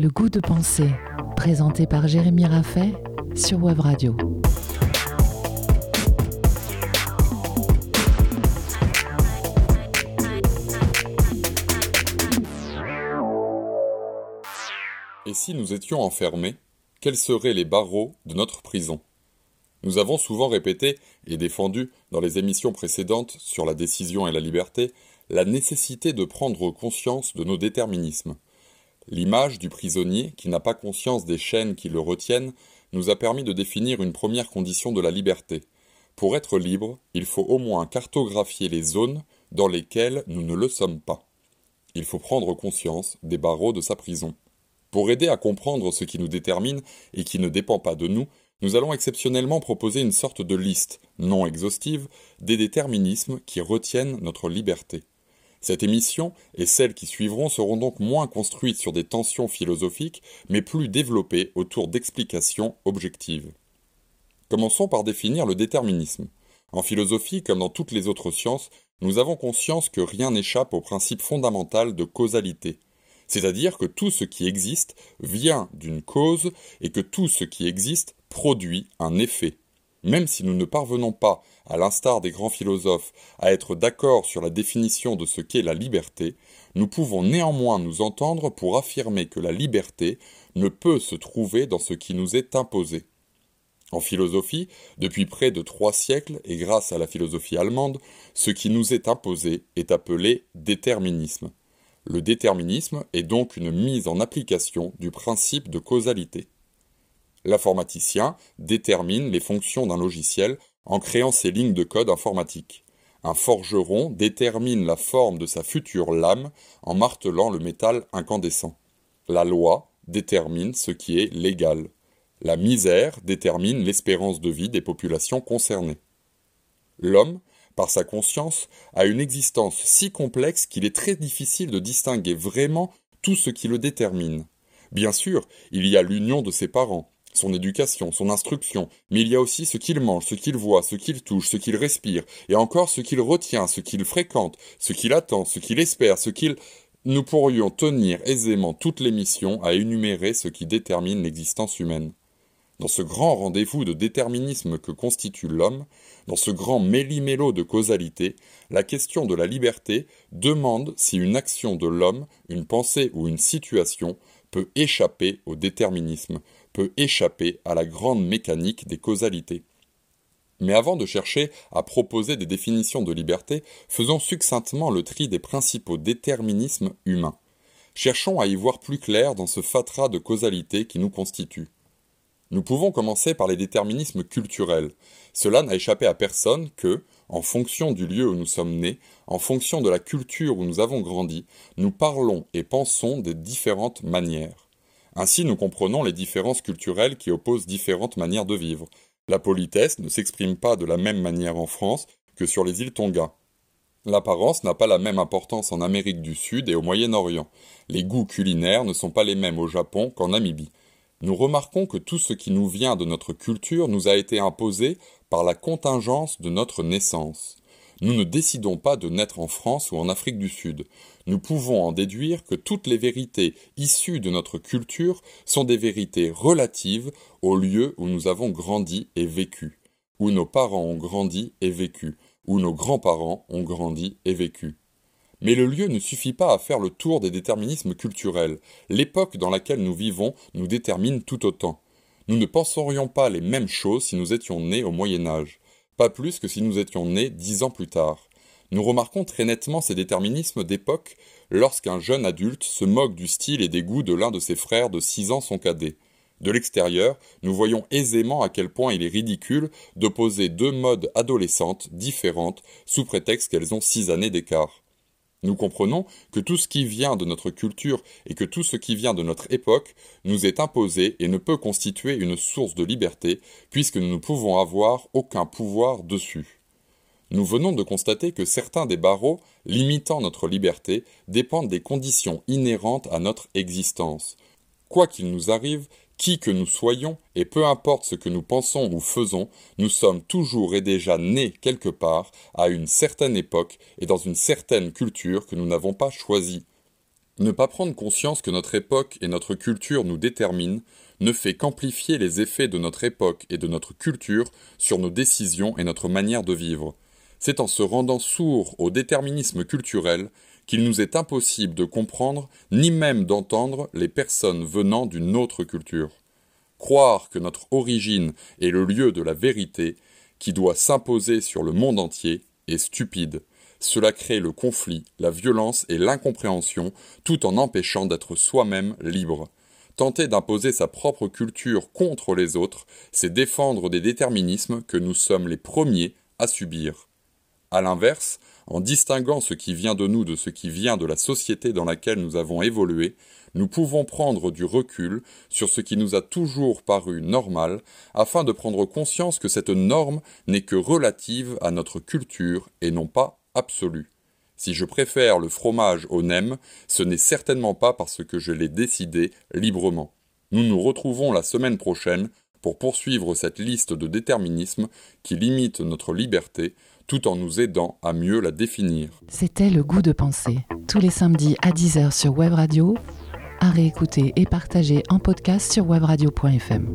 Le goût de penser, présenté par Jérémy Raffet sur Web Radio. Et si nous étions enfermés, quels seraient les barreaux de notre prison? Nous avons souvent répété et défendu dans les émissions précédentes sur la décision et la liberté la nécessité de prendre conscience de nos déterminismes. L'image du prisonnier qui n'a pas conscience des chaînes qui le retiennent nous a permis de définir une première condition de la liberté. Pour être libre, il faut au moins cartographier les zones dans lesquelles nous ne le sommes pas. Il faut prendre conscience des barreaux de sa prison. Pour aider à comprendre ce qui nous détermine et qui ne dépend pas de nous, nous allons exceptionnellement proposer une sorte de liste, non exhaustive, des déterminismes qui retiennent notre liberté. Cette émission et celles qui suivront seront donc moins construites sur des tensions philosophiques, mais plus développées autour d'explications objectives. Commençons par définir le déterminisme. En philosophie, comme dans toutes les autres sciences, nous avons conscience que rien n'échappe au principe fondamental de causalité, c'est-à-dire que tout ce qui existe vient d'une cause et que tout ce qui existe produit un effet. Même si nous ne parvenons pas, à l'instar des grands philosophes, à être d'accord sur la définition de ce qu'est la liberté, nous pouvons néanmoins nous entendre pour affirmer que la liberté ne peut se trouver dans ce qui nous est imposé. En philosophie, depuis près de trois siècles, et grâce à la philosophie allemande, ce qui nous est imposé est appelé déterminisme. Le déterminisme est donc une mise en application du principe de causalité. L'informaticien détermine les fonctions d'un logiciel en créant ses lignes de code informatique. Un forgeron détermine la forme de sa future lame en martelant le métal incandescent. La loi détermine ce qui est légal. La misère détermine l'espérance de vie des populations concernées. L'homme par sa conscience, a une existence si complexe qu'il est très difficile de distinguer vraiment tout ce qui le détermine. Bien sûr, il y a l'union de ses parents, son éducation, son instruction, mais il y a aussi ce qu'il mange, ce qu'il voit, ce qu'il touche, ce qu'il respire, et encore ce qu'il retient, ce qu'il fréquente, ce qu'il attend, ce qu'il espère, ce qu'il... Nous pourrions tenir aisément toute l'émission à énumérer ce qui détermine l'existence humaine. Dans ce grand rendez-vous de déterminisme que constitue l'homme, dans ce grand méli-mélo de causalité, la question de la liberté demande si une action de l'homme, une pensée ou une situation peut échapper au déterminisme, peut échapper à la grande mécanique des causalités. Mais avant de chercher à proposer des définitions de liberté, faisons succinctement le tri des principaux déterminismes humains. Cherchons à y voir plus clair dans ce fatras de causalité qui nous constitue. Nous pouvons commencer par les déterminismes culturels. Cela n'a échappé à personne que, en fonction du lieu où nous sommes nés, en fonction de la culture où nous avons grandi, nous parlons et pensons de différentes manières. Ainsi nous comprenons les différences culturelles qui opposent différentes manières de vivre. La politesse ne s'exprime pas de la même manière en France que sur les îles Tonga. L'apparence n'a pas la même importance en Amérique du Sud et au Moyen-Orient. Les goûts culinaires ne sont pas les mêmes au Japon qu'en Namibie nous remarquons que tout ce qui nous vient de notre culture nous a été imposé par la contingence de notre naissance. Nous ne décidons pas de naître en France ou en Afrique du Sud. Nous pouvons en déduire que toutes les vérités issues de notre culture sont des vérités relatives au lieu où nous avons grandi et vécu, où nos parents ont grandi et vécu, où nos grands-parents ont grandi et vécu. Mais le lieu ne suffit pas à faire le tour des déterminismes culturels. L'époque dans laquelle nous vivons nous détermine tout autant. Nous ne penserions pas les mêmes choses si nous étions nés au Moyen Âge, pas plus que si nous étions nés dix ans plus tard. Nous remarquons très nettement ces déterminismes d'époque lorsqu'un jeune adulte se moque du style et des goûts de l'un de ses frères de six ans son cadet. De l'extérieur, nous voyons aisément à quel point il est ridicule d'opposer deux modes adolescentes différentes sous prétexte qu'elles ont six années d'écart. Nous comprenons que tout ce qui vient de notre culture et que tout ce qui vient de notre époque nous est imposé et ne peut constituer une source de liberté, puisque nous ne pouvons avoir aucun pouvoir dessus. Nous venons de constater que certains des barreaux limitant notre liberté dépendent des conditions inhérentes à notre existence. Quoi qu'il nous arrive, qui que nous soyons, et peu importe ce que nous pensons ou faisons, nous sommes toujours et déjà nés quelque part, à une certaine époque et dans une certaine culture que nous n'avons pas choisie. Ne pas prendre conscience que notre époque et notre culture nous déterminent ne fait qu'amplifier les effets de notre époque et de notre culture sur nos décisions et notre manière de vivre. C'est en se rendant sourd au déterminisme culturel qu'il nous est impossible de comprendre ni même d'entendre les personnes venant d'une autre culture. Croire que notre origine est le lieu de la vérité qui doit s'imposer sur le monde entier est stupide. Cela crée le conflit, la violence et l'incompréhension tout en empêchant d'être soi-même libre. Tenter d'imposer sa propre culture contre les autres, c'est défendre des déterminismes que nous sommes les premiers à subir. A l'inverse, en distinguant ce qui vient de nous de ce qui vient de la société dans laquelle nous avons évolué, nous pouvons prendre du recul sur ce qui nous a toujours paru normal, afin de prendre conscience que cette norme n'est que relative à notre culture et non pas absolue. Si je préfère le fromage au nem, ce n'est certainement pas parce que je l'ai décidé librement. Nous nous retrouvons la semaine prochaine pour poursuivre cette liste de déterminismes qui limitent notre liberté tout en nous aidant à mieux la définir. C'était le goût de penser, tous les samedis à 10h sur Web Radio, à réécouter et partager en podcast sur webradio.fm.